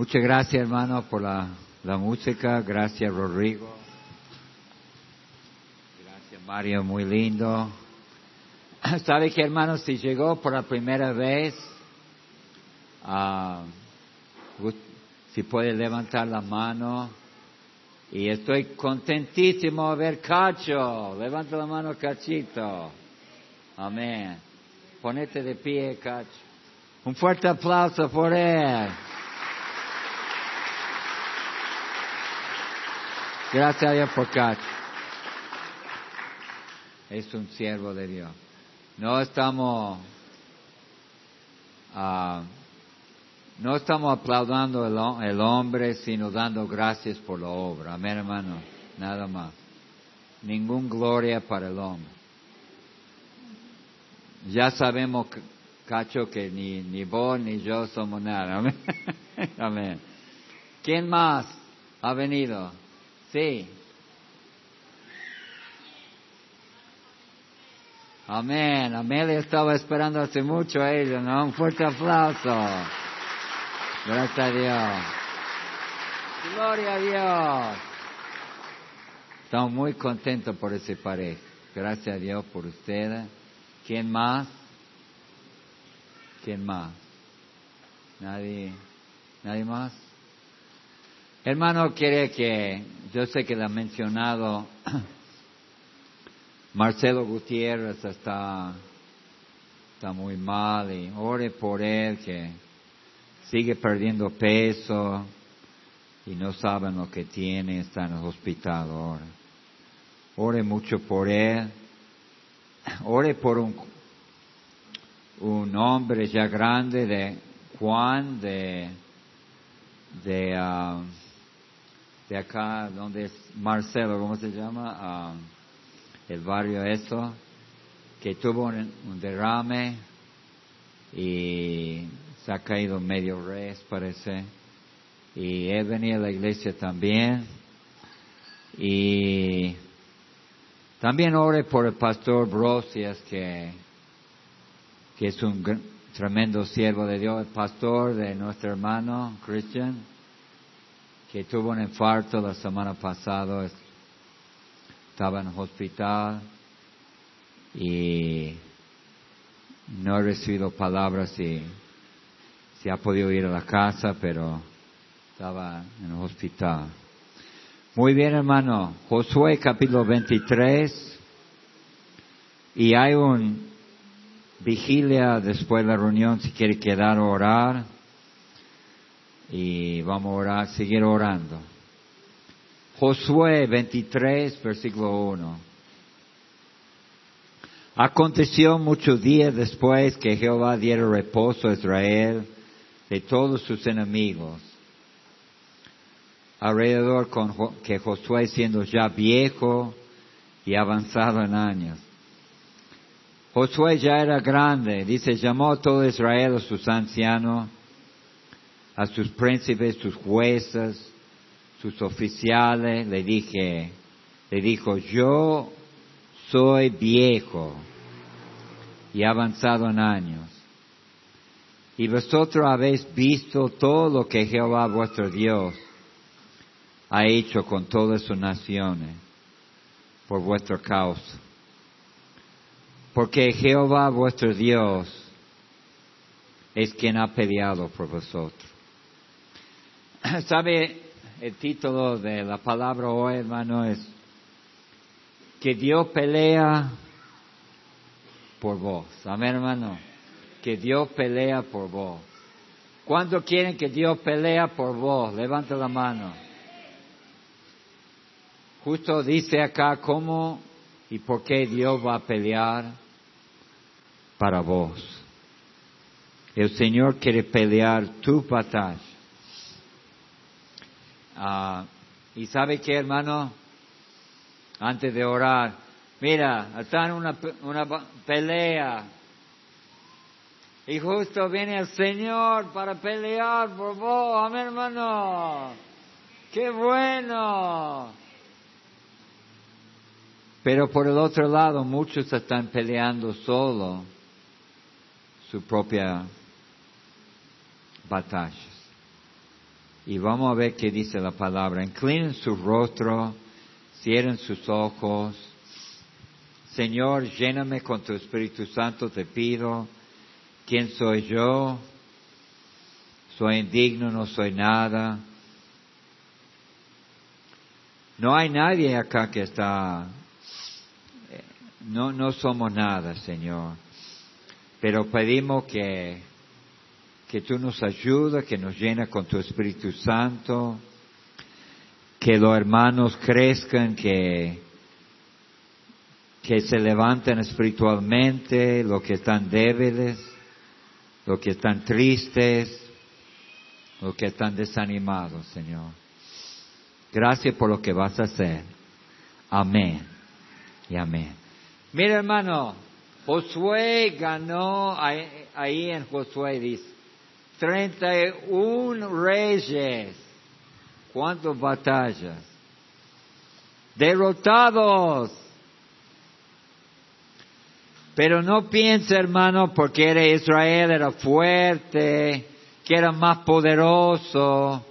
Muchas gracias, hermano, por la, la música. Gracias, Rodrigo. Gracias, Mario, muy lindo. ¿Sabe que, hermano, si llegó por la primera vez, ah, si puede levantar la mano? Y estoy contentísimo de ver Cacho. Levanta la mano, Cachito. Amén. Ponete de pie, Cacho. Un fuerte aplauso por él. Gracias a Dios por Cacho. Es un siervo de Dios. No estamos, uh, no estamos aplaudiendo el, el, hombre, sino dando gracias por la obra. Amén, hermano. Nada más. Ningún gloria para el hombre. Ya sabemos, Cacho, que ni, ni vos ni yo somos nada. Amén. ¿Quién más ha venido? Sí. Amén. Amelia estaba esperando hace mucho a ella, ¿no? Un fuerte aplauso. Gracias a Dios. Gloria a Dios. Estamos muy contentos por ese pareja. Gracias a Dios por ustedes. ¿Quién más? ¿Quién más? ¿Nadie? ¿Nadie más? Hermano, quiere que, yo sé que le ha mencionado, Marcelo Gutiérrez está, está muy mal y ore por él que sigue perdiendo peso y no saben lo que tiene, está en el hospital ahora. Ore mucho por él. Ore por un, un hombre ya grande de Juan, de, de, uh, de acá, donde es Marcelo, ¿cómo se llama? Um, el barrio eso, que tuvo un, derrame y se ha caído medio res, parece. Y he venido a la iglesia también. Y también ore por el pastor Brosias, que, que es un tremendo siervo de Dios, el pastor de nuestro hermano Christian que tuvo un infarto la semana pasada, estaba en el hospital y no he recibido palabras si, si ha podido ir a la casa, pero estaba en el hospital. Muy bien, hermano. Josué capítulo 23. Y hay un vigilia después de la reunión si quiere quedar a orar y vamos a orar, seguir orando. Josué 23, versículo 1. Aconteció muchos días después que Jehová diera reposo a Israel de todos sus enemigos. Alrededor con que Josué siendo ya viejo y avanzado en años. Josué ya era grande, dice, llamó a todo Israel a sus ancianos a sus príncipes, sus jueces, sus oficiales, le dije, le dijo, yo soy viejo y avanzado en años. Y vosotros habéis visto todo lo que Jehová vuestro Dios ha hecho con todas sus naciones por vuestra causa. Porque Jehová vuestro Dios es quien ha peleado por vosotros. ¿Sabe el título de la palabra hoy, hermano? Es que Dios pelea por vos. Amén, hermano. Que Dios pelea por vos. ¿Cuánto quieren que Dios pelea por vos? Levanta la mano. Justo dice acá cómo y por qué Dios va a pelear para vos. El Señor quiere pelear tu batalla. Ah, y sabe qué, hermano, antes de orar, mira, está en una, una pelea. Y justo viene el Señor para pelear por vos, amén, hermano. Qué bueno. Pero por el otro lado, muchos están peleando solo su propia batalla. Y vamos a ver qué dice la palabra. Inclinen su rostro, cierren sus ojos. Señor, lléname con tu Espíritu Santo, te pido. ¿Quién soy yo? Soy indigno, no soy nada. No hay nadie acá que está, eh, no, no somos nada, Señor. Pero pedimos que, que tú nos ayudes, que nos llenes con tu Espíritu Santo, que los hermanos crezcan, que, que se levanten espiritualmente, los que están débiles, los que están tristes, los que están desanimados, Señor. Gracias por lo que vas a hacer. Amén. Y amén. Mira, hermano, Josué ganó ahí, en Josué, dice, 31 reyes. ¿Cuántas batallas? Derrotados. Pero no piense, hermano, porque era Israel, era fuerte, que era más poderoso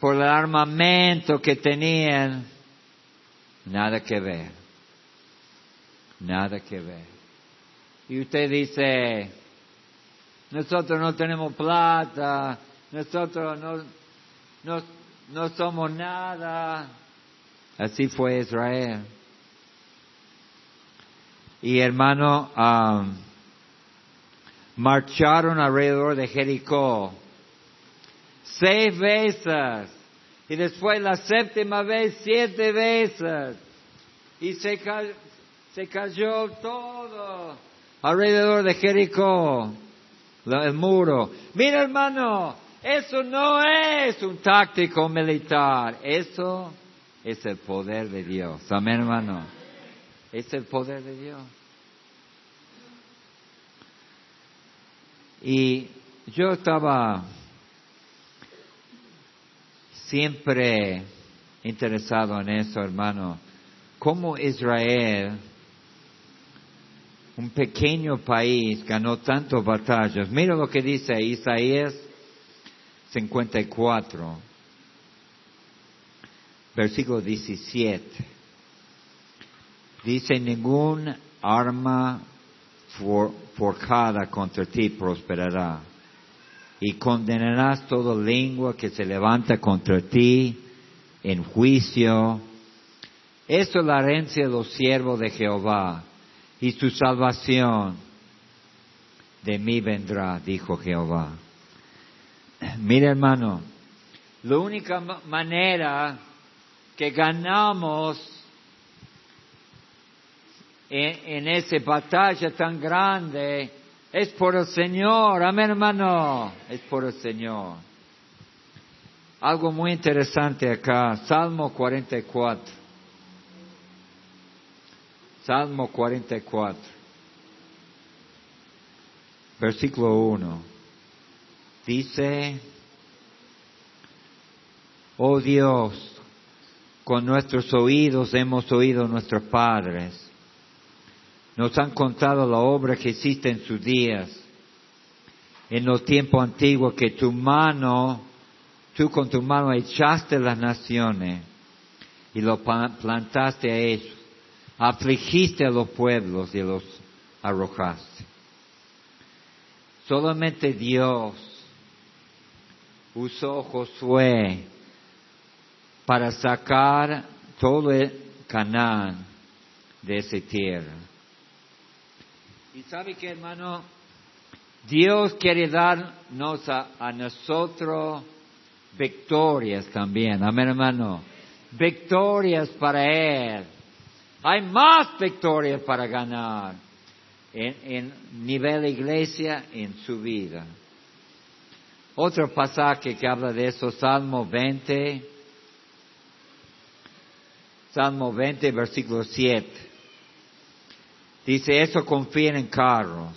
por el armamento que tenían, nada que ver, nada que ver. Y usted dice, nosotros no tenemos plata, nosotros no, no, no somos nada. Así fue Israel. Y hermano, um, marcharon alrededor de Jericó seis veces. Y después la séptima vez, siete veces. Y se, se cayó todo alrededor de Jericó, el muro. Mira hermano, eso no es un táctico militar, eso es el poder de Dios. Amén hermano. Es el poder de Dios. Y yo estaba siempre interesado en eso, hermano. Cómo Israel, un pequeño país, ganó tantas batallas. Mira lo que dice Isaías 54, versículo 17. Dice, ningún arma forjada contra ti prosperará y condenarás toda lengua que se levanta contra ti en juicio. Esto es la herencia de los siervos de Jehová y su salvación de mí vendrá, dijo Jehová. Mira hermano, la única manera que ganamos en, en esa batalla tan grande es por el Señor, amén hermano, es por el Señor. Algo muy interesante acá, Salmo 44. Salmo 44. Versículo 1. Dice, oh Dios, con nuestros oídos hemos oído nuestros padres nos han contado la obra que hiciste en sus días, en los tiempos antiguos, que tu mano, tú con tu mano echaste las naciones y lo plantaste a ellos, afligiste a los pueblos y los arrojaste. Solamente Dios usó Josué para sacar todo el Canaán de esa tierra. Y sabe que hermano, Dios quiere darnos a, nosotros victorias también. Amén hermano. Victorias para Él. Hay más victorias para ganar en, en nivel iglesia en su vida. Otro pasaje que habla de eso, Salmo 20, Salmo 20, versículo 7. Dice, eso confían en carros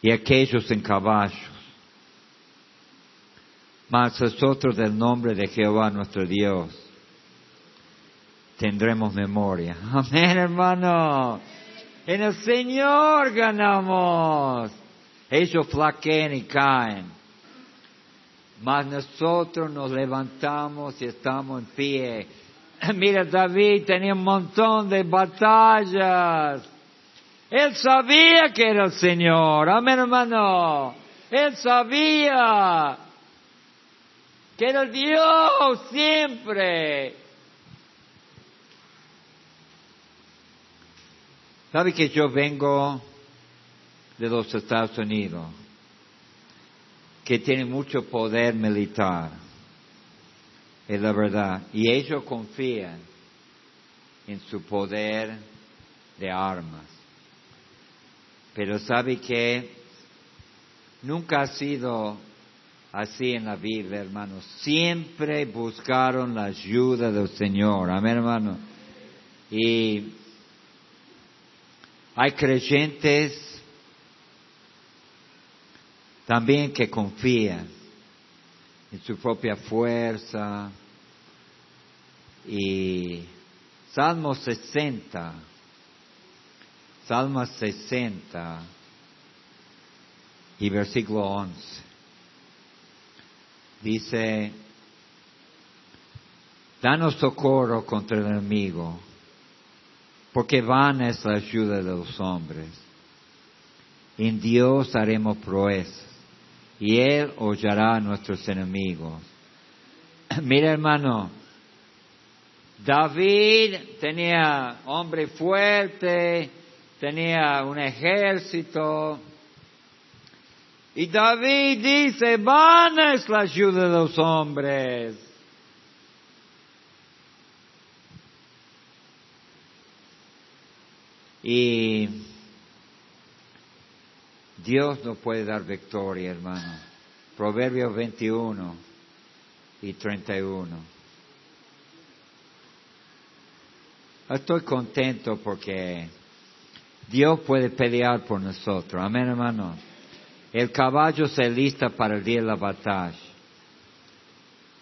y aquellos en caballos. Mas nosotros del nombre de Jehová nuestro Dios tendremos memoria. Amén, hermano. En el Señor ganamos. Ellos flaquean y caen. mas nosotros nos levantamos y estamos en pie. Mira, David tenía un montón de batallas. Él sabía que era el Señor. Amén, hermano. Él sabía que era Dios siempre. ¿Sabe que yo vengo de los Estados Unidos? Que tiene mucho poder militar. Es la verdad. Y ellos confían en su poder de armas. Pero sabe que nunca ha sido así en la Biblia, hermanos. Siempre buscaron la ayuda del Señor. Amén, hermano. Y hay creyentes también que confían en su propia fuerza. Y Salmo 60, Salmo 60 y versículo 11. Dice, danos socorro contra el enemigo, porque van es la ayuda de los hombres. En Dios haremos proezas, y Él hollará a nuestros enemigos. Mira hermano, David tenía hombre fuerte, tenía un ejército, y David dice, vana es la ayuda de los hombres. Y Dios no puede dar victoria, hermano. Proverbios 21 y 31. Estoy contento porque Dios puede pelear por nosotros. Amén, hermano. El caballo se lista para el día de la batalla,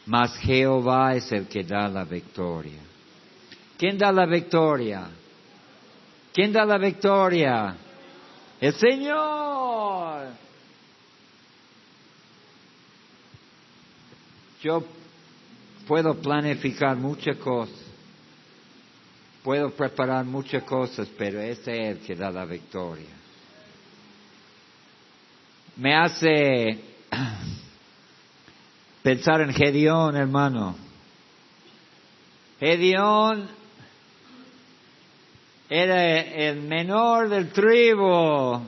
mas Jehová es el que da la victoria. ¿Quién da la victoria? ¿Quién da la victoria? El Señor. Yo puedo planificar muchas cosas, puedo preparar muchas cosas, pero es Él que da la victoria. Me hace pensar en Gedeón, hermano. Gedeón era el menor del tribu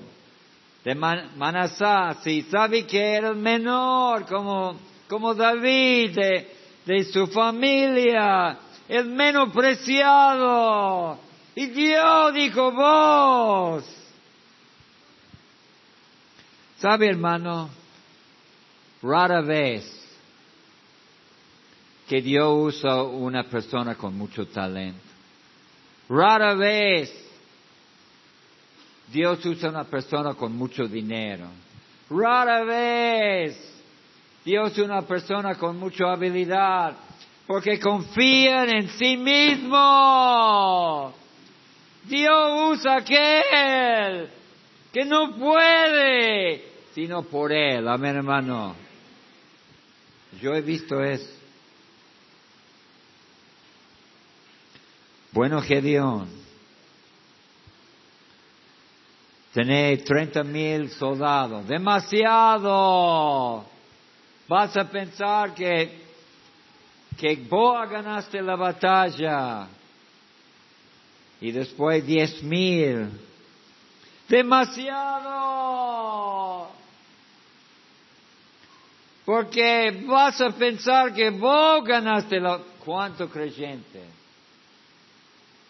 de Manasás y sabe que era el menor como, como David de, de su familia, el menos preciado. Y Dios dijo, vos. ¿Sabe, hermano? Rara vez que Dios usa una persona con mucho talento. Rara vez Dios usa una persona con mucho dinero. Rara vez Dios una persona con mucha habilidad porque confían en sí mismo. Dios usa aquel que no puede sino por él. Amén, hermano. Yo he visto eso. Bueno, Gedeón, tenéis 30 mil soldados, demasiado. Vas a pensar que, que vos ganaste la batalla y después diez mil. Demasiado. Porque vas a pensar que vos ganaste la... ¿Cuánto creyente?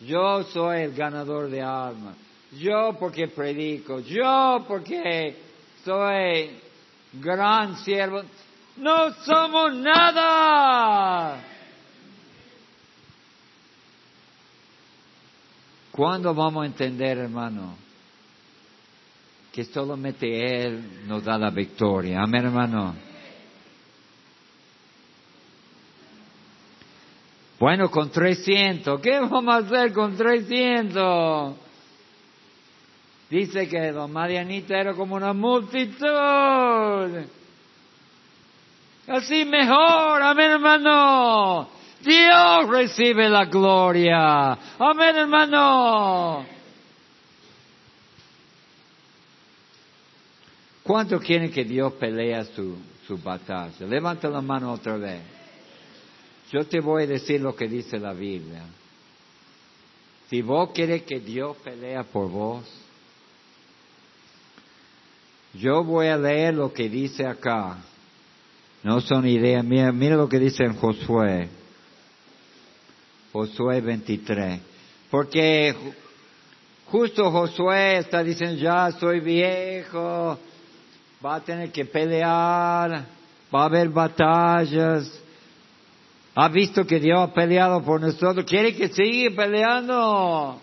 Yo soy el ganador de almas. Yo porque predico. Yo porque soy gran siervo. No somos nada. ¿Cuándo vamos a entender, hermano? Que solamente Él nos da la victoria. Amén, hermano. Bueno, con 300, ¿qué vamos a hacer con 300? Dice que los Marianitas era como una multitud. Así mejor, amén hermano. Dios recibe la gloria. Amén hermano. ¿Cuánto quieren que Dios pelea su, su batalla? Levanta la mano otra vez. Yo te voy a decir lo que dice la Biblia. Si vos quieres que Dios pelea por vos, yo voy a leer lo que dice acá. No son ideas mías. Mira lo que dice en Josué. Josué 23. Porque justo Josué está diciendo, ya soy viejo, va a tener que pelear, va a haber batallas. Ha visto que Dios ha peleado por nosotros, quiere que siga peleando.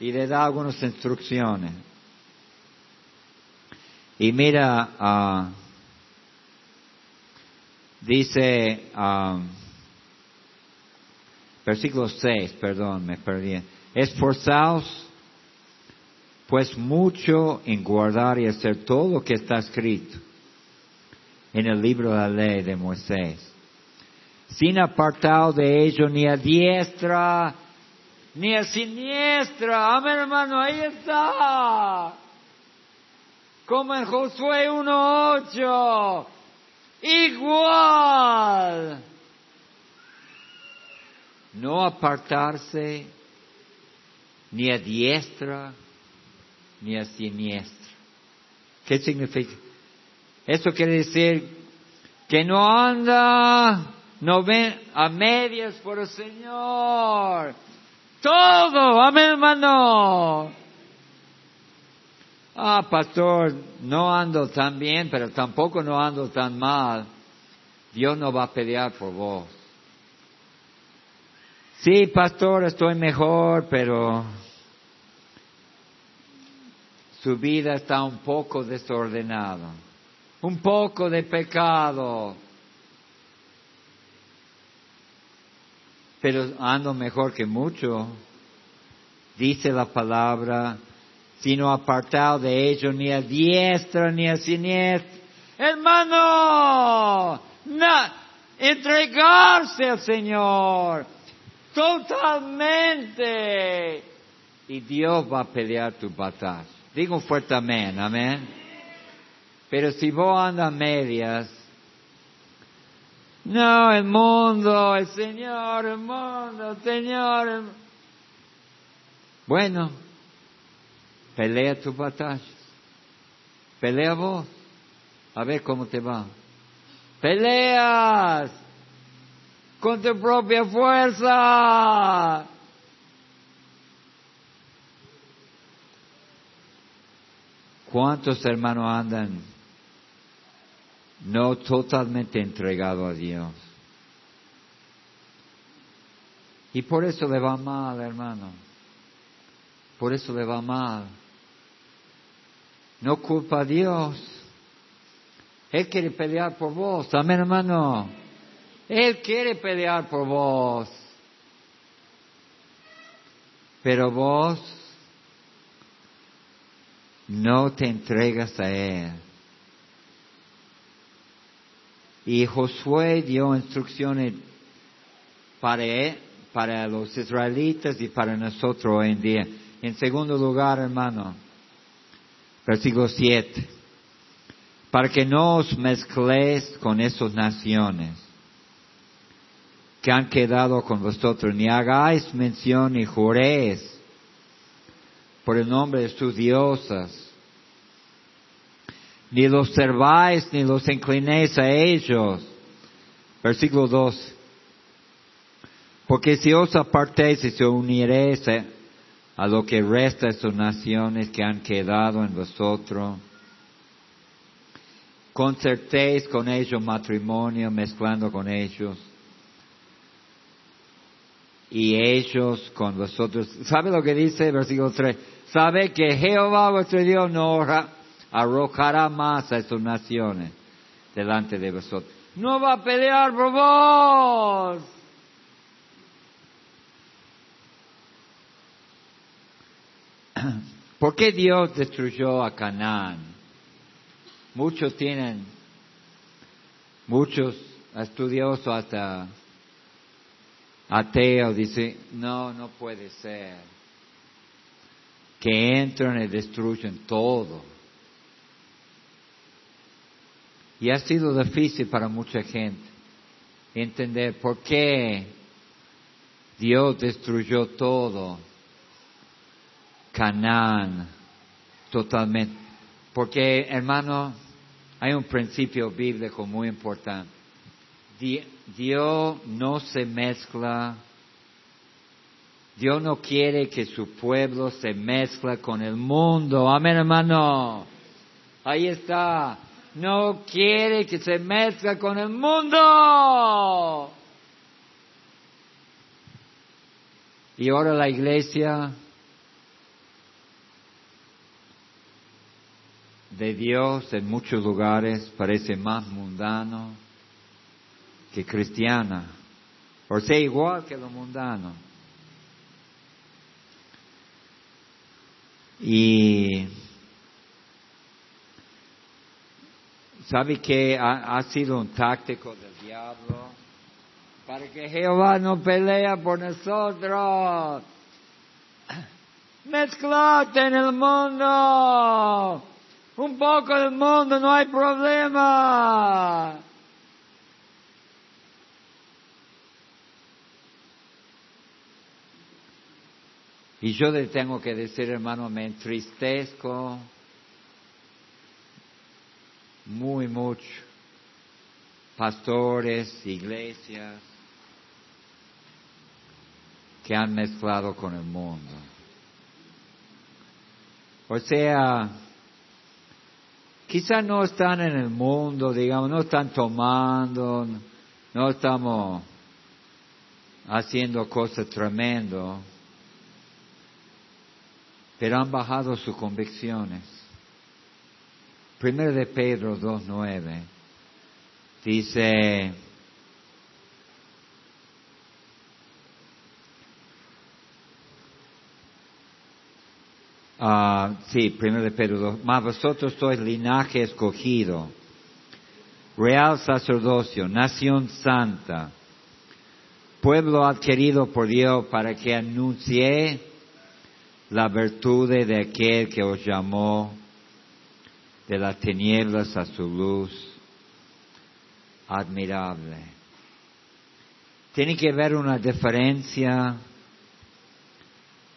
Y le da algunas instrucciones. Y mira, uh, dice, um, versículo 6, perdón, me perdí. Esforzaos pues mucho en guardar y hacer todo lo que está escrito en el libro de la ley de Moisés, sin apartar de ello ni a diestra ni a siniestra. Amén, hermano, ahí está. Como en Josué 1.8. Igual. No apartarse ni a diestra ni a siniestra. ¿Qué significa? Eso quiere decir que no anda, no ven a medias por el Señor. Todo, amén hermano. Ah, pastor, no ando tan bien, pero tampoco no ando tan mal. Dios no va a pelear por vos. Sí, pastor, estoy mejor, pero su vida está un poco desordenada, un poco de pecado, pero ando mejor que mucho. Dice la palabra, sino apartado de ello ni a diestra ni a siniestra. Hermano, entregarse al Señor totalmente y Dios va a pelear tu batalla. Digo fuerte amén, amén. Pero si vos andas medias, no, el mundo, el Señor, el mundo, el Señor. Bueno, pelea tus batallas. Pelea vos. A ver cómo te va. Peleas con tu propia fuerza. ¿Cuántos hermanos andan no totalmente entregados a Dios? Y por eso le va mal, hermano. Por eso le va mal. No culpa a Dios. Él quiere pelear por vos. Amén, hermano. Él quiere pelear por vos. Pero vos no te entregas a Él. Y Josué dio instrucciones para, para los israelitas y para nosotros hoy en día. En segundo lugar, hermano, versículo 7, para que no os mezcléis con esas naciones que han quedado con vosotros, ni hagáis mención ni juréis por el nombre de sus diosas. Ni los serváis ni los inclinéis a ellos. Versículo 2. Porque si os apartéis y se uniréis a lo que resta de sus naciones que han quedado en vosotros, concertéis con ellos matrimonio, mezclando con ellos, y ellos con vosotros. ¿Sabe lo que dice versículo 3? Sabe que Jehová vuestro Dios no arrojará más a sus naciones delante de vosotros. No va a pelear por vos. ¿Por qué Dios destruyó a Canaán? Muchos tienen Muchos estudiosos hasta ateos dicen, no, no puede ser que entran y destruyen todo. Y ha sido difícil para mucha gente entender por qué Dios destruyó todo. Canaán, totalmente. Porque, hermano, hay un principio bíblico muy importante. Dios no se mezcla. Dios no quiere que su pueblo se mezcla con el mundo. Amén, hermano. Ahí está. No quiere que se mezcla con el mundo. Y ahora la iglesia de Dios en muchos lugares parece más mundano que cristiana, o sea, igual que lo mundano. Y sabe que ha, sido un táctico del diablo para que Jehová no pelea por nosotros. Mezclate en el mundo. Un poco del mundo, no hay problema. Y yo le tengo que decir, hermano, me entristezco muy mucho. Pastores, iglesias, que han mezclado con el mundo. O sea, quizás no están en el mundo, digamos, no están tomando, no estamos haciendo cosas tremendas, pero han bajado sus convicciones. Primero de Pedro 2.9 dice, Uh, sí, primero de Pedro 2. Mas vosotros sois linaje escogido, real sacerdocio, nación santa, pueblo adquirido por Dios para que anuncie la virtud de aquel que os llamó de las tinieblas a su luz admirable. Tiene que haber una diferencia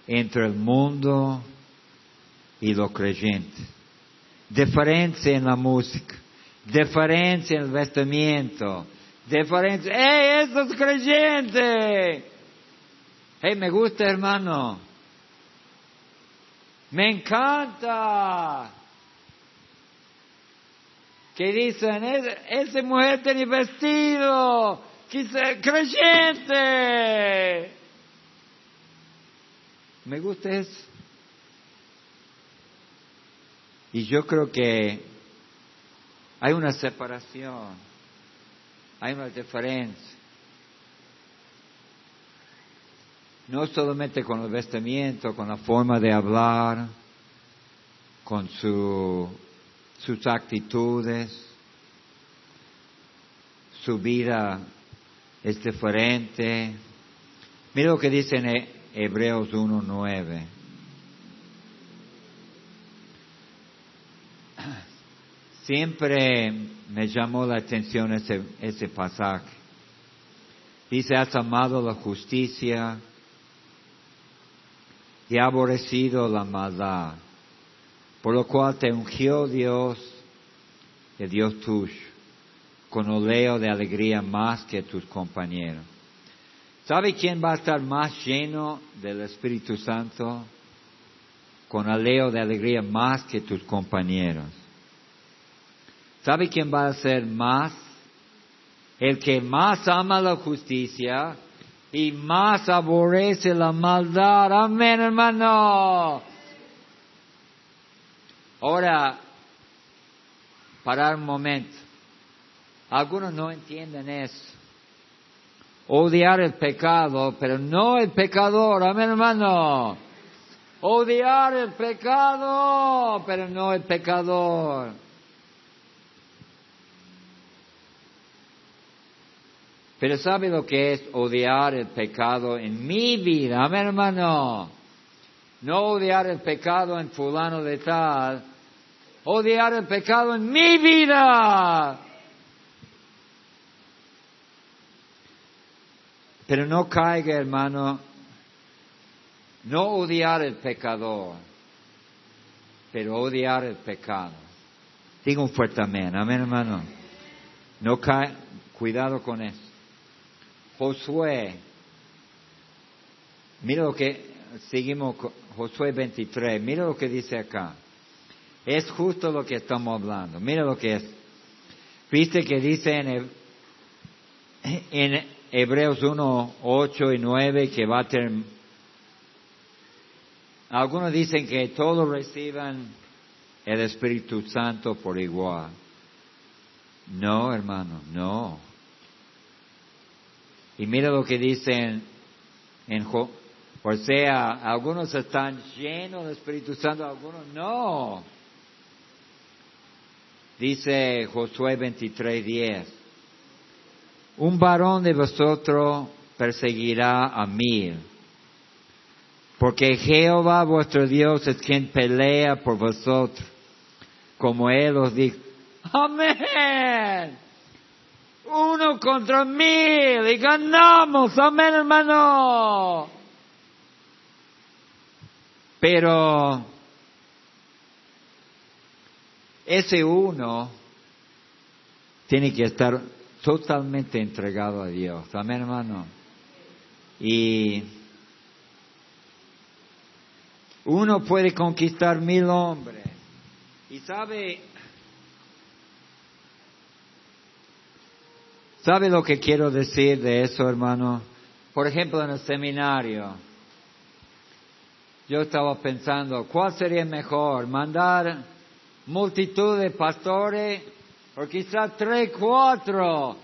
entre el mundo y los creyentes. Diferencia en la música, diferencia en el vestimiento, diferencia, ¡hey, eso es creyente! ¡Hey, me gusta hermano! ¡Me encanta! Que dicen, esa mujer tiene vestido, creyente. Me gusta eso. Y yo creo que hay una separación, hay una diferencia. No solamente con el vestimiento, con la forma de hablar, con su, sus actitudes, su vida es diferente. Mira lo que dice en Hebreos 1.9. Siempre me llamó la atención ese, ese pasaje. Dice, has amado la justicia y aborrecido la maldad, por lo cual te ungió Dios, el Dios tuyo, con oleo de alegría más que tus compañeros. ¿Sabe quién va a estar más lleno del Espíritu Santo? Con oleo de alegría más que tus compañeros. ¿Sabe quién va a ser más? El que más ama la justicia y más aborrece la maldad. Amén, hermano. Ahora, parar un momento. Algunos no entienden eso. Odiar el pecado, pero no el pecador. Amén, hermano. Odiar el pecado, pero no el pecador. Pero ¿sabe lo que es odiar el pecado en mi vida? Amén, hermano. No odiar el pecado en fulano de tal. Odiar el pecado en mi vida. Pero no caiga, hermano, no odiar el pecador, pero odiar el pecado. Digo un fuerte amén, amén, hermano. No cae, cuidado con eso. Josué, mira lo que, seguimos Josué 23, mira lo que dice acá. Es justo lo que estamos hablando, mira lo que es. Viste que dice en, en Hebreos 1, 8 y 9 que va a tener... Algunos dicen que todos reciban el Espíritu Santo por igual. No, hermano, no. Y mira lo que dicen en, o sea, algunos están llenos del Espíritu Santo, algunos no. Dice Josué 23, 10. Un varón de vosotros perseguirá a mil, porque Jehová vuestro Dios es quien pelea por vosotros, como él os dijo. Amén. Uno contra mil y ganamos. Amén, hermano. Pero ese uno tiene que estar totalmente entregado a Dios. Amén, hermano. Y uno puede conquistar mil hombres. Y sabe, ¿sabe lo que quiero decir de eso, hermano? Por ejemplo, en el seminario, yo estaba pensando, ¿cuál sería mejor? ¿Mandar multitud de pastores o quizá tres, cuatro,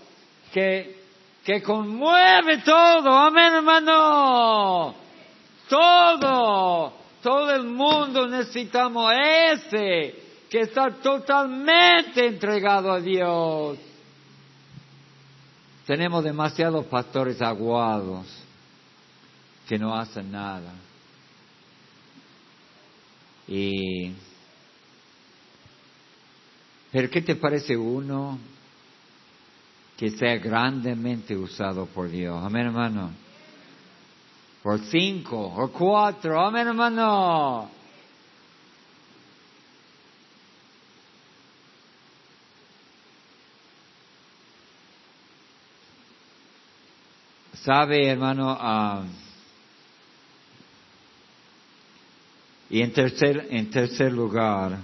que, que conmueve todo, amén hermano, todo, todo el mundo necesitamos ese que está totalmente entregado a Dios. Tenemos demasiados pastores aguados que no hacen nada. Y pero ¿qué te parece uno que sea grandemente usado por Dios? Amén, hermano. Por cinco, o cuatro, amén, hermano. Sabe, hermano, ah, y en tercer, en tercer lugar,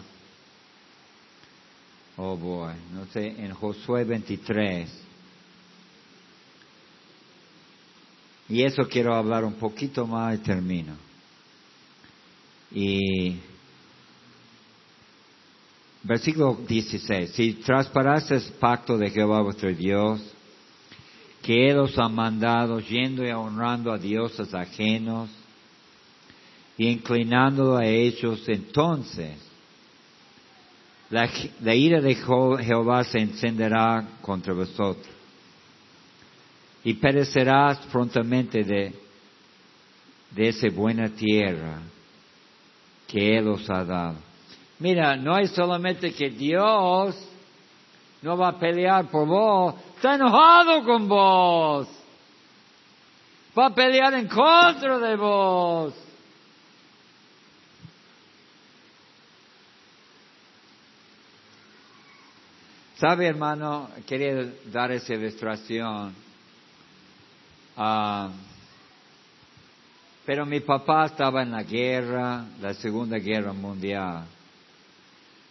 Oh boy, no sé, en Josué 23. Y eso quiero hablar un poquito más y termino. Y versículo 16. Si trasparases pacto de Jehová vuestro Dios, que Él os ha mandado yendo y honrando a dioses ajenos y inclinándolo a ellos, entonces la, ira de Jehová se encenderá contra vosotros y perecerás prontamente de, de esa buena tierra que Él os ha dado. Mira, no es solamente que Dios no va a pelear por vos, está enojado con vos. Va a pelear en contra de vos. Sabe, hermano, quería dar esa ilustración. Ah, pero mi papá estaba en la guerra, la Segunda Guerra Mundial.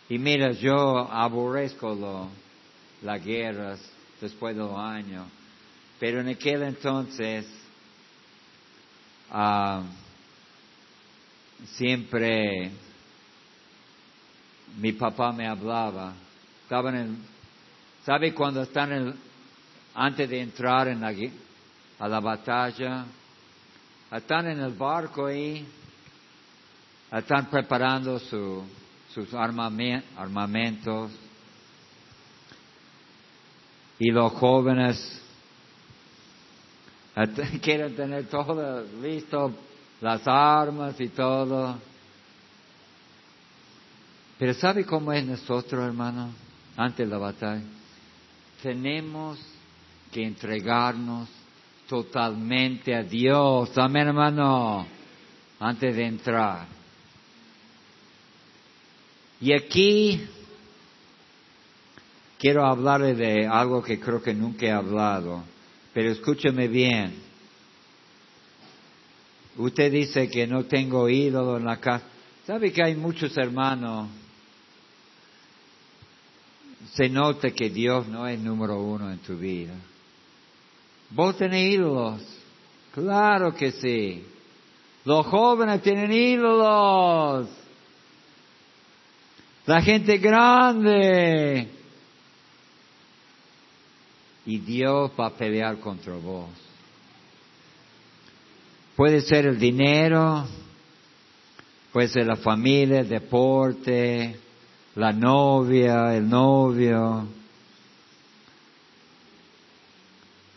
Y mira, yo aborrezco las guerras después de los años. Pero en aquel entonces, ah, siempre mi papá me hablaba. Estaban en ¿Sabe cuando están antes de entrar en la, a la batalla? Están en el barco ahí, están preparando sus armamentos y los jóvenes Quieren tener todo listo, las armas y todo. Pero ¿sabe cómo es nosotros, hermano? Antes de la batalla. Tenemos que entregarnos totalmente a Dios. Amén, hermano. Antes de entrar. Y aquí quiero hablarle de algo que creo que nunca he hablado, pero escúcheme bien. Usted dice que no tengo ídolo en la casa. ¿Sabe que hay muchos hermanos? Se nota que Dios no es número uno en tu vida. ¿Vos tenés ídolos? Claro que sí. Los jóvenes tienen ídolos. La gente grande. Y Dios va a pelear contra vos. Puede ser el dinero, puede ser la familia, el deporte, la novia, el novio.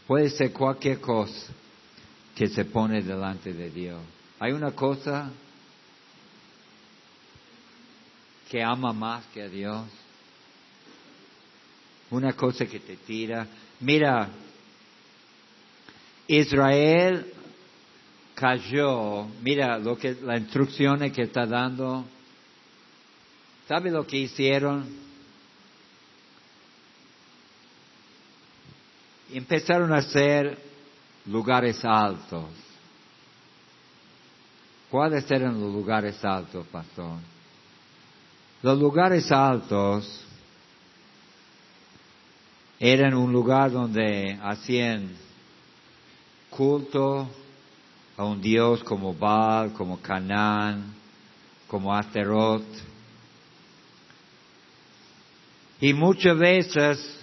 Puede ser cualquier cosa que se pone delante de Dios. Hay una cosa que ama más que a Dios. Una cosa que te tira. Mira, Israel cayó. Mira lo que la instrucciones que está dando. ¿Sabe lo que hicieron? Empezaron a hacer lugares altos. ¿Cuáles eran los lugares altos, pastor? Los lugares altos eran un lugar donde hacían culto a un dios como Baal, como Canaán, como Asterot. Y muchas veces,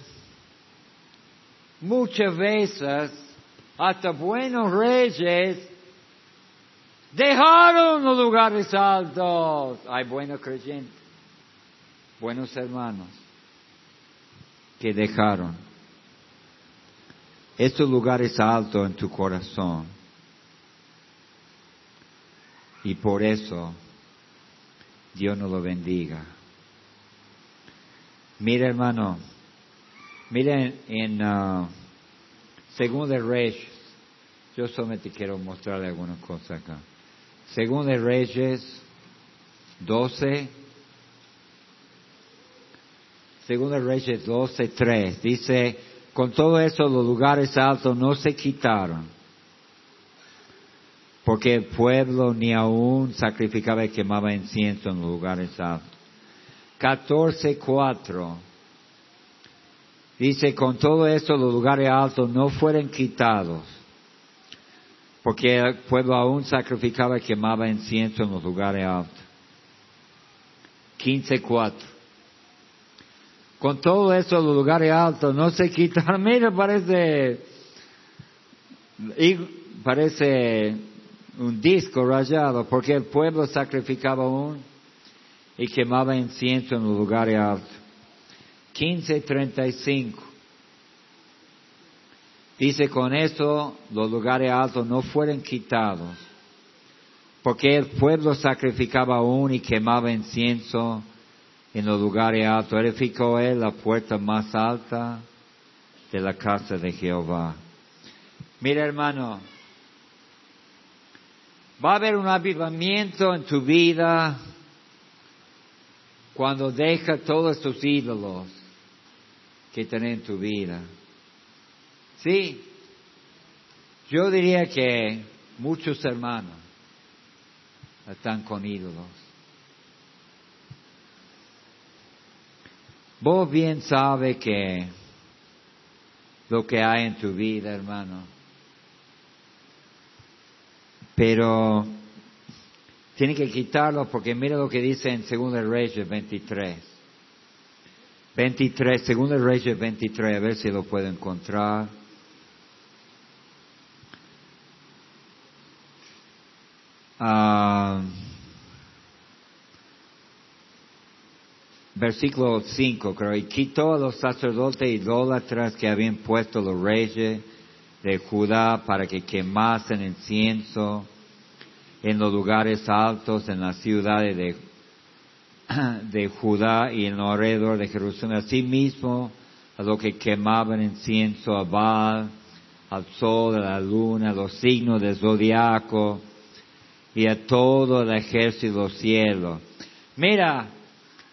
muchas veces, hasta buenos reyes dejaron los lugares altos. Hay buenos creyentes buenos hermanos que dejaron estos lugares altos en tu corazón. Y por eso Dios nos lo bendiga. Mira hermano, miren en uh, Según de Reyes, yo solamente quiero mostrarle algunas cosas acá. Según de Reyes 12, Segunda Reyes 12.3, dice, con todo eso los lugares altos no se quitaron, porque el pueblo ni aún sacrificaba y quemaba incienso en los lugares altos. 14.4, dice, con todo eso los lugares altos no fueron quitados, porque el pueblo aún sacrificaba y quemaba incienso en los lugares altos. 15.4 con todo eso los lugares altos no se quitan. Mira, parece, parece un disco rayado, porque el pueblo sacrificaba aún y quemaba incienso en los lugares altos. 15.35. Dice, con eso los lugares altos no fueron quitados, porque el pueblo sacrificaba aún y quemaba incienso en los lugares altos. Edificó él la puerta más alta de la casa de Jehová. Mira hermano, va a haber un avivamiento en tu vida cuando deja todos estos ídolos que tenés en tu vida. Sí, yo diría que muchos hermanos están con ídolos. Vos bien sabe que lo que hay en tu vida, hermano. Pero tiene que quitarlo porque mira lo que dice en 2 Reyes 23. 23, 2 Reyes 23, a ver si lo puedo encontrar. Ah versículo 5, creo, y quitó a los sacerdotes idólatras que habían puesto los reyes de Judá para que quemasen incienso en los lugares altos en las ciudades de, de Judá y en los alrededor de Jerusalén. Asimismo, a los que quemaban incienso a Baal, al sol, a la luna, los signos del zodiaco y a todo el ejército del cielo. Mira,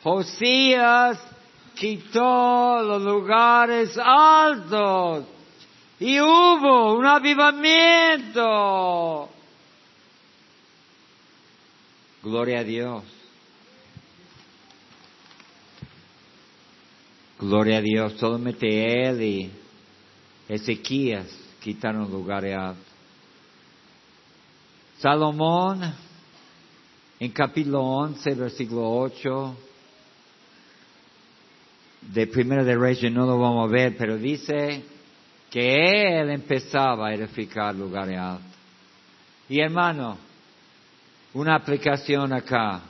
Josías quitó los lugares altos y hubo un avivamiento. Gloria a Dios. Gloria a Dios. Solamente él y Ezequías quitaron lugares altos. Salomón, en capítulo 11, versículo 8, de Primera de Reyes no lo vamos a ver, pero dice que él empezaba a edificar lugares altos. Y hermano, una aplicación acá.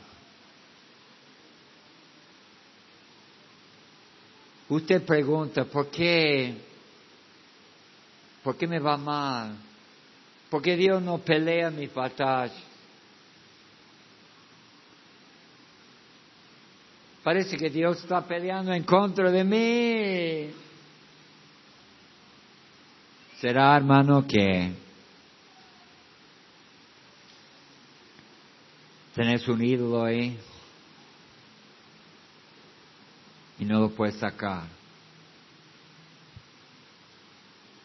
Usted pregunta, ¿por qué? ¿Por qué me va mal? ¿Por qué Dios no pelea mi batalla? Parece que Dios está peleando en contra de mí. Será, hermano, que tenés un ídolo ahí y no lo puedes sacar.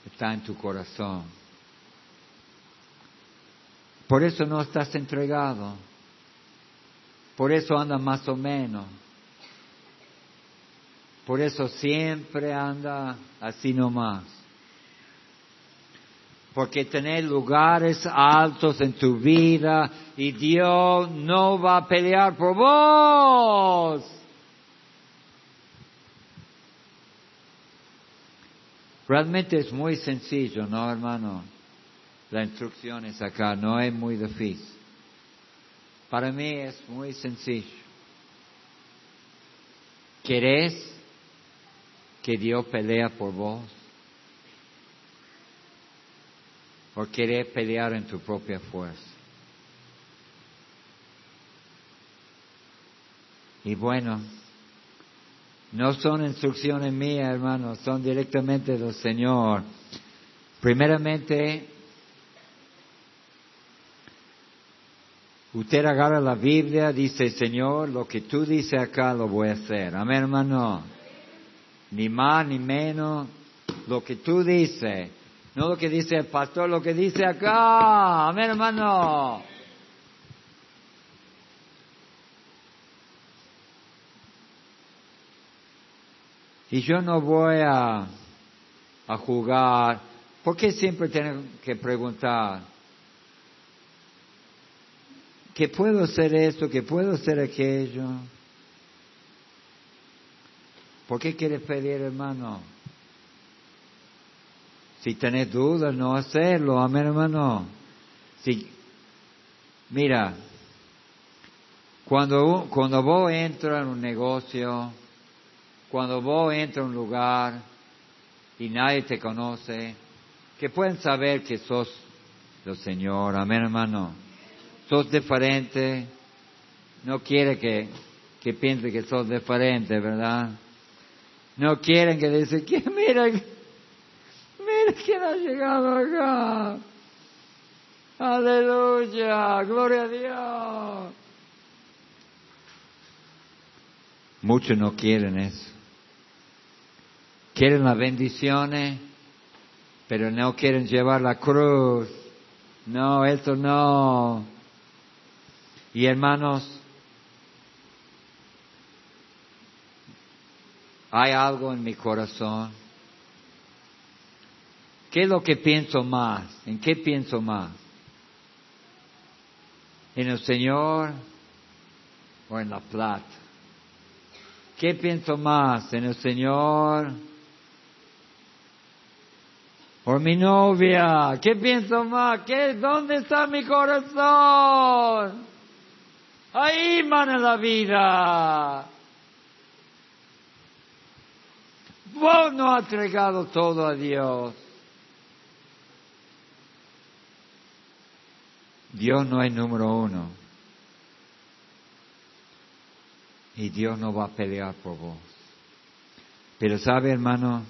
Está en tu corazón. Por eso no estás entregado. Por eso anda más o menos. Por eso siempre anda así nomás. Porque tener lugares altos en tu vida y Dios no va a pelear por vos. Realmente es muy sencillo, ¿no, hermano? La instrucción es acá, no es muy difícil. Para mí es muy sencillo. ¿Querés que Dios pelea por vos? ¿O querés pelear en tu propia fuerza? Y bueno, no son instrucciones mías, hermanos, son directamente del Señor. Primeramente, usted agarra la Biblia, dice, Señor, lo que tú dices acá lo voy a hacer. Amén, hermano ni más ni menos, lo que tú dices, no lo que dice el pastor, lo que dice acá, amén hermano. Y yo no voy a, a jugar, ¿por qué siempre tengo que preguntar? ¿Que puedo hacer esto? ¿Que puedo hacer aquello? ¿Por qué quieres pedir, hermano? Si tenés dudas, no hacerlo, amén, hermano. Si, mira, cuando, cuando vos entras en un negocio, cuando vos entras en un lugar y nadie te conoce, que pueden saber que sos el Señor, amén, hermano. Sos diferente, no quiere que, que piense que sos diferente, ¿verdad? No quieren que dice, que mira, quién ha llegado acá. Aleluya, gloria a Dios. Muchos no quieren eso. Quieren las bendiciones, pero no quieren llevar la cruz. No, eso no. Y hermanos, hay algo en mi corazón. ¿Qué es lo que pienso más? ¿En qué pienso más? ¿En el Señor o en la plata? ¿Qué pienso más? ¿En el Señor o mi novia? ¿Qué pienso más? ¿Qué, ¿Dónde está mi corazón? Ahí, mano la vida. Vos no has entregado todo a Dios. Dios no es número uno. Y Dios no va a pelear por vos. Pero sabe, hermano,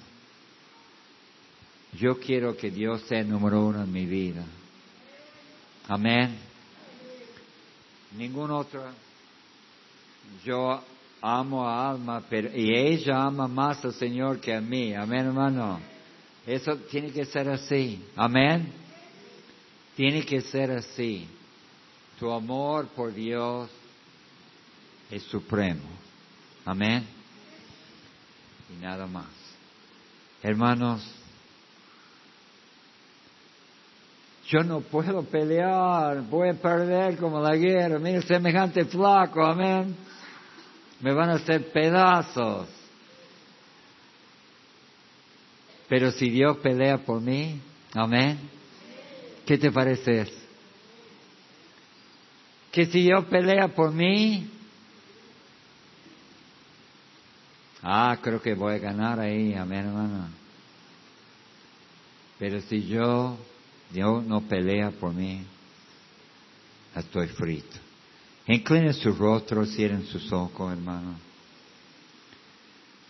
yo quiero que Dios sea número uno en mi vida. Amén. Ningún otro. Yo amo a Alma, pero, y ella ama más al Señor que a mí. Amén, hermano. Eso tiene que ser así. Amén. Tiene que ser así. Tu amor por Dios es supremo. Amén. Y nada más. Hermanos, yo no puedo pelear, voy a perder como la guerra. Mira, semejante flaco, amén. Me van a hacer pedazos. Pero si Dios pelea por mí, amén. ¿Qué te parece eso? Que si Dios pelea por mí, ah, creo que voy a ganar ahí, amén, hermano. Pero si yo, Dios no pelea por mí, estoy frito. Incline su rostro, cierren sus ojos, hermano.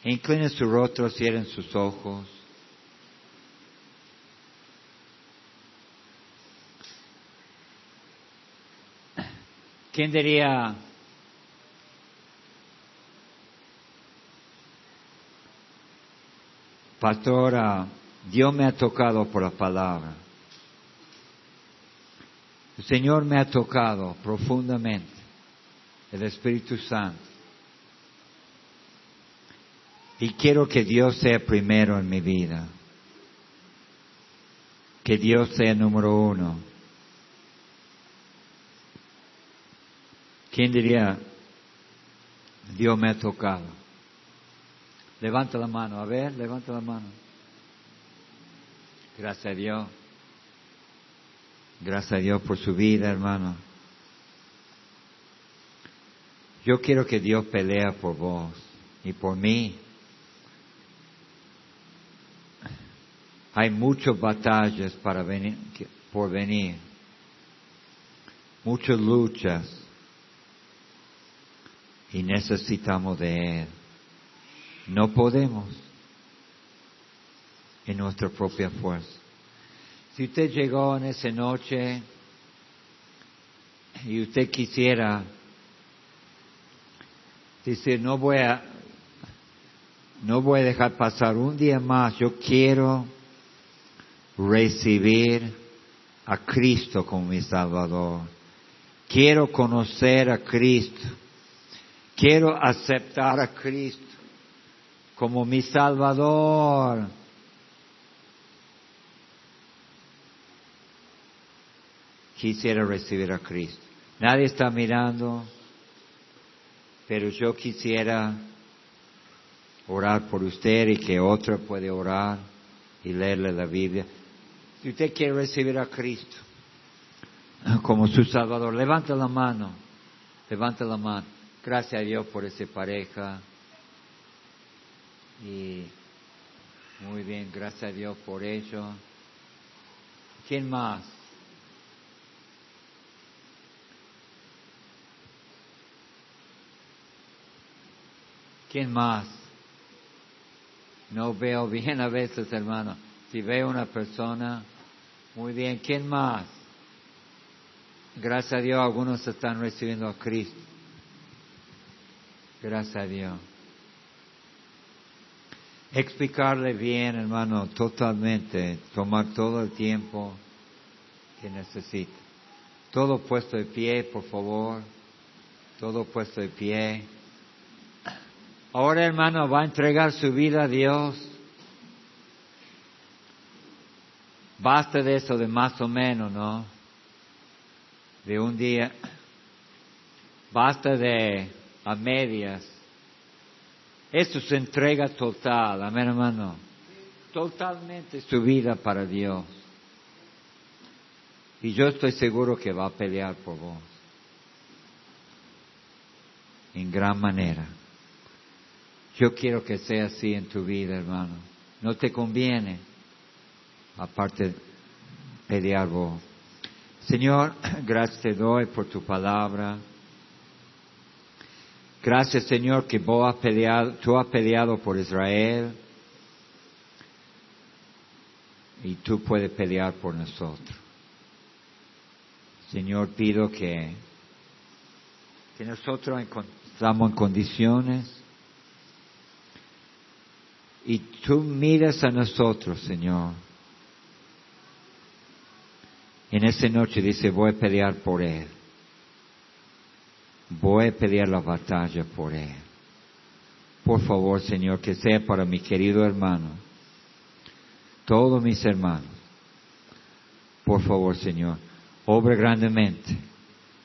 Incline su rostro, cierren sus ojos. ¿Quién diría, pastora, Dios me ha tocado por la palabra? El Señor me ha tocado profundamente, el Espíritu Santo. Y quiero que Dios sea primero en mi vida. Que Dios sea número uno. ¿Quién diría, Dios me ha tocado? Levanta la mano, a ver, levanta la mano. Gracias a Dios. Gracias a Dios por su vida, hermano. Yo quiero que Dios pelea por vos y por mí. Hay muchas batallas para venir, por venir, muchas luchas y necesitamos de Él. No podemos en nuestra propia fuerza. Si usted llegó en esa noche y usted quisiera decir, no voy a, no voy a dejar pasar un día más, yo quiero recibir a Cristo como mi Salvador. Quiero conocer a Cristo. Quiero aceptar a Cristo como mi Salvador. Quisiera recibir a Cristo. Nadie está mirando, pero yo quisiera orar por usted y que otro puede orar y leerle la Biblia. Si usted quiere recibir a Cristo como su Salvador, levanta la mano, levanta la mano. Gracias a Dios por esa pareja. Y muy bien, gracias a Dios por ello. ¿Quién más? ¿Quién más? No veo bien a veces, hermano. Si veo una persona, muy bien. ¿Quién más? Gracias a Dios, algunos están recibiendo a Cristo. Gracias a Dios. Explicarle bien, hermano, totalmente, tomar todo el tiempo que necesita. Todo puesto de pie, por favor. Todo puesto de pie. Ahora, hermano, va a entregar su vida a Dios. Basta de eso de más o menos, ¿no? De un día. Basta de a medias. Eso se entrega total, amén, hermano. Totalmente su vida para Dios. Y yo estoy seguro que va a pelear por vos. En gran manera. Yo quiero que sea así en tu vida, hermano. No te conviene, aparte pelear vos. Señor, gracias te doy por tu palabra. Gracias, Señor, que vos has peleado, tú has peleado por Israel y tú puedes pelear por nosotros. Señor, pido que, que nosotros estamos en condiciones y tú miras a nosotros, Señor. En esa noche dice, voy a pelear por Él. Voy a pelear la batalla por Él. Por favor, Señor, que sea para mi querido hermano, todos mis hermanos. Por favor, Señor, obra grandemente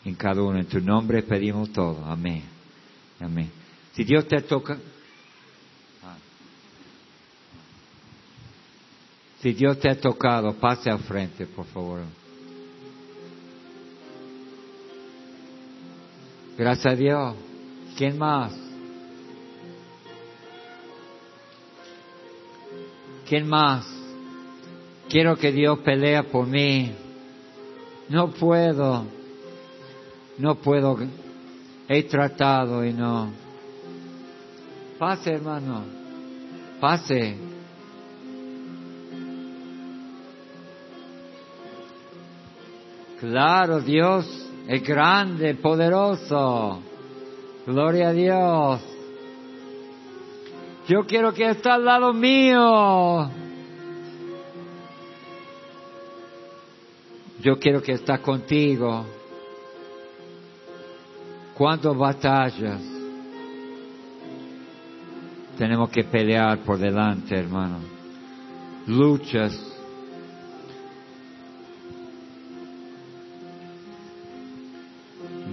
en cada uno. En tu nombre pedimos todo. Amén. Amén. Si Dios te toca, Si Dios te ha tocado, pase al frente, por favor. Gracias a Dios. ¿Quién más? ¿Quién más? Quiero que Dios pelea por mí. No puedo. No puedo. He tratado y no. Pase, hermano. Pase. Claro, Dios es grande, poderoso. Gloria a Dios. Yo quiero que esté al lado mío. Yo quiero que esté contigo. ¿Cuántas batallas tenemos que pelear por delante, hermano? Luchas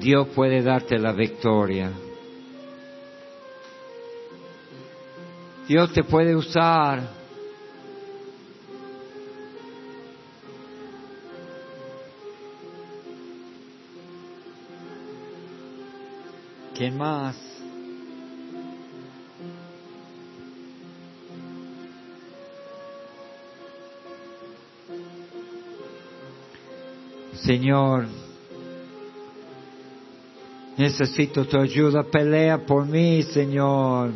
Dios puede darte la victoria. Dios te puede usar. ¿Quién más? Señor, Necesito tu ayuda, pelea por mí, Señor.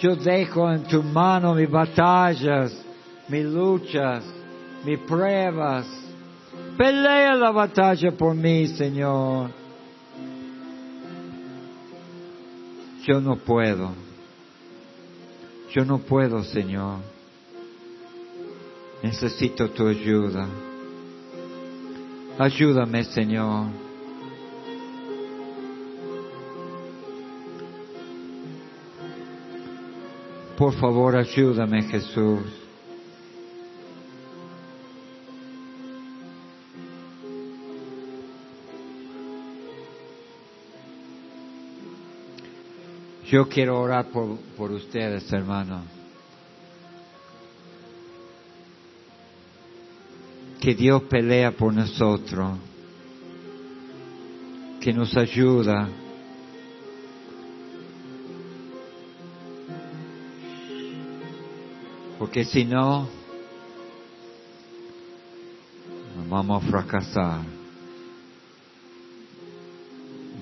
Yo dejo en tu mano mis batallas, mis luchas, mis pruebas. Pelea la batalla por mí, Señor. Yo no puedo. Yo no puedo, Señor. Necesito tu ayuda. Ayúdame, Señor. Por favor, ayúdame, Jesús. Yo quiero orar por, por ustedes, hermanos. Que Dios pelea por nosotros, que nos ayuda. Porque si no, vamos a fracasar.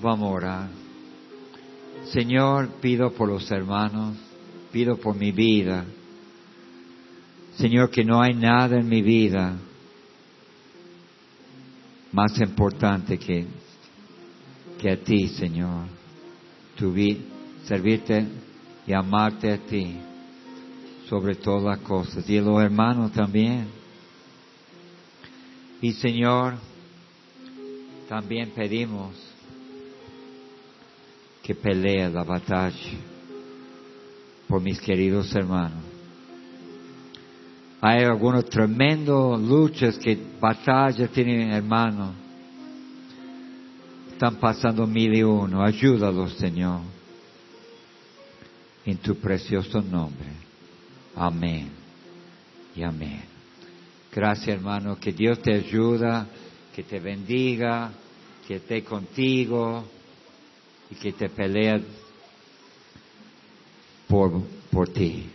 Vamos a orar. Señor, pido por los hermanos, pido por mi vida. Señor, que no hay nada en mi vida más importante que, que a ti, Señor. Tu servirte y amarte a ti sobre todas las cosas. Y los hermanos también. Y Señor, también pedimos que pelee la batalla por mis queridos hermanos. Hay algunas tremendas luchas que batallas tienen hermanos. Están pasando mil y uno. Ayúdalos, Señor. En tu precioso nombre. Amén. Y amén. Gracias, hermano. Que Dios te ayuda, que te bendiga, que esté contigo y que te pelea por, por ti.